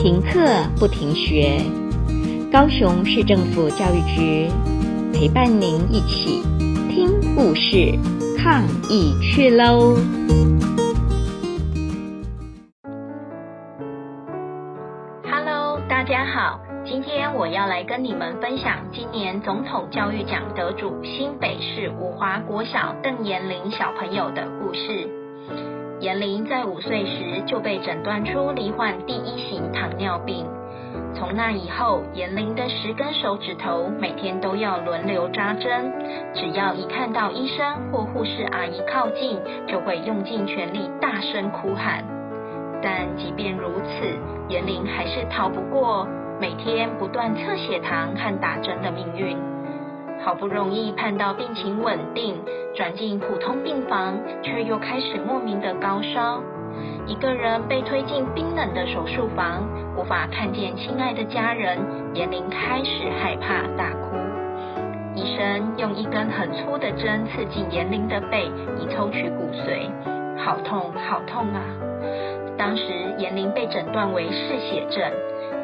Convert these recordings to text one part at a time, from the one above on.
停课不停学，高雄市政府教育局陪伴您一起听故事、抗疫去喽！Hello，大家好，今天我要来跟你们分享今年总统教育奖得主新北市五华国小邓延玲小朋友的故事。严玲在五岁时就被诊断出罹患第一型糖尿病，从那以后，严玲的十根手指头每天都要轮流扎针，只要一看到医生或护士阿姨靠近，就会用尽全力大声哭喊。但即便如此，严玲还是逃不过每天不断测血糖和打针的命运。好不容易盼到病情稳定，转进普通病房，却又开始莫名的高烧。一个人被推进冰冷的手术房，无法看见亲爱的家人，严玲开始害怕大哭。医生用一根很粗的针刺进严玲的背，以抽取骨髓，好痛好痛啊！当时严玲被诊断为嗜血症，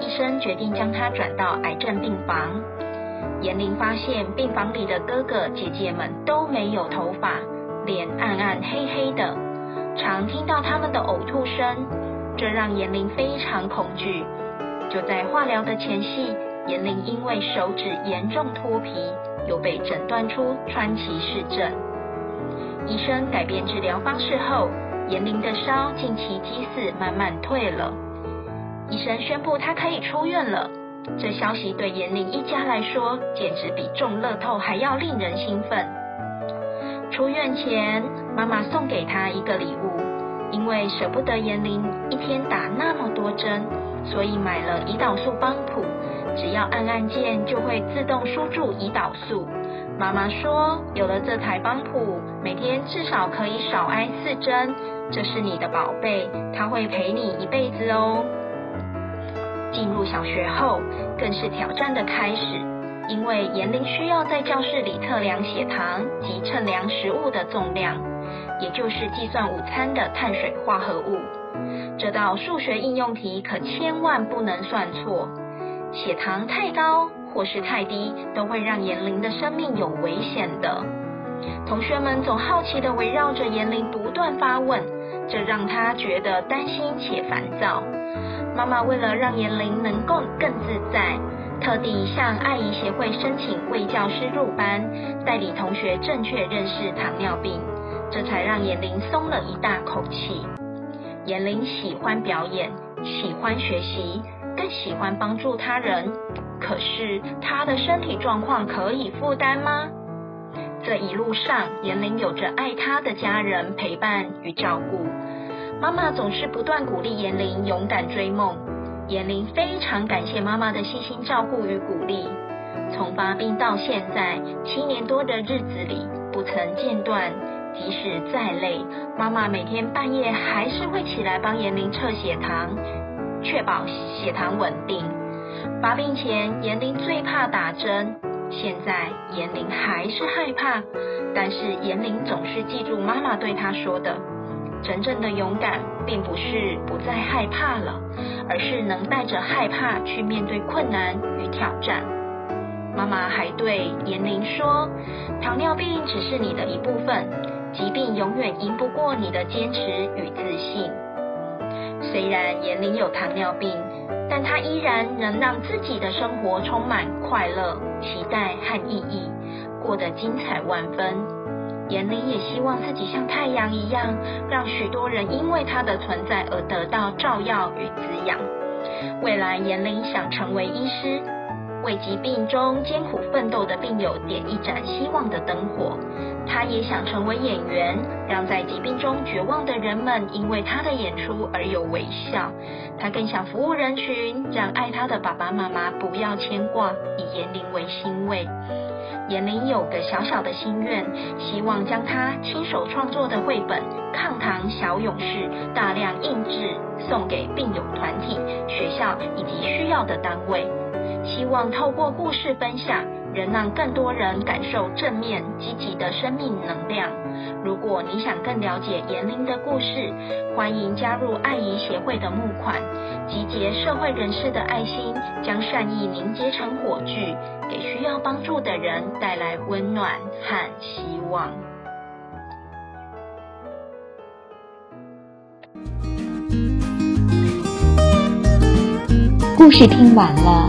医生决定将她转到癌症病房。严玲发现病房里的哥哥姐姐们都没有头发，脸暗暗黑黑的，常听到他们的呕吐声，这让严玲非常恐惧。就在化疗的前夕，严玲因为手指严重脱皮，又被诊断出川崎氏症。医生改变治疗方式后，严玲的烧竟奇迹似慢慢退了。医生宣布她可以出院了。这消息对严玲一家来说，简直比中乐透还要令人兴奋。出院前，妈妈送给她一个礼物，因为舍不得严玲一天打那么多针，所以买了胰岛素帮谱，只要按按键就会自动输注胰岛素。妈妈说，有了这台帮谱，每天至少可以少挨四针。这是你的宝贝，它会陪你一辈子哦。进入小学后，更是挑战的开始，因为妍玲需要在教室里测量血糖及称量食物的重量，也就是计算午餐的碳水化合物。这道数学应用题可千万不能算错，血糖太高或是太低，都会让妍玲的生命有危险的。同学们总好奇的围绕着妍玲不断发问，这让她觉得担心且烦躁。妈妈为了让严玲能够更自在，特地向爱谊协会申请卫教师入班，带领同学正确认识糖尿病，这才让严玲松了一大口气。严玲喜欢表演，喜欢学习，更喜欢帮助他人。可是她的身体状况可以负担吗？这一路上，严玲有着爱她的家人陪伴与照顾。妈妈总是不断鼓励严玲勇敢追梦，严玲非常感谢妈妈的细心照顾与鼓励。从发病到现在七年多的日子里，不曾间断。即使再累，妈妈每天半夜还是会起来帮严玲测血糖，确保血糖稳定。发病前，严玲最怕打针，现在妍玲还是害怕，但是妍玲总是记住妈妈对她说的。真正的勇敢，并不是不再害怕了，而是能带着害怕去面对困难与挑战。妈妈还对妍玲说：“糖尿病只是你的一部分，疾病永远赢不过你的坚持与自信。”虽然妍玲有糖尿病，但他依然能让自己的生活充满快乐、期待和意义，过得精彩万分。严玲也希望自己像太阳一样，让许多人因为他的存在而得到照耀与滋养。未来，严玲想成为医师，为疾病中艰苦奋斗的病友点一盏希望的灯火。他也想成为演员，让在疾病中绝望的人们因为他的演出而有微笑。他更想服务人群，让爱他的爸爸妈妈不要牵挂，以妍玲为欣慰。妍玲有个小小的心愿，希望将她亲手创作的绘本《抗糖小勇士》大量印制，送给病友团体、学校以及需要的单位。希望透过故事分享，仍让更多人感受正面积极的生命能量。如果你想更了解妍玲的故事，欢迎加入爱怡协会的募款，集结社会人士的爱心，将善意凝结成火炬，给需要帮助的人带来温暖和希望。故事听完了，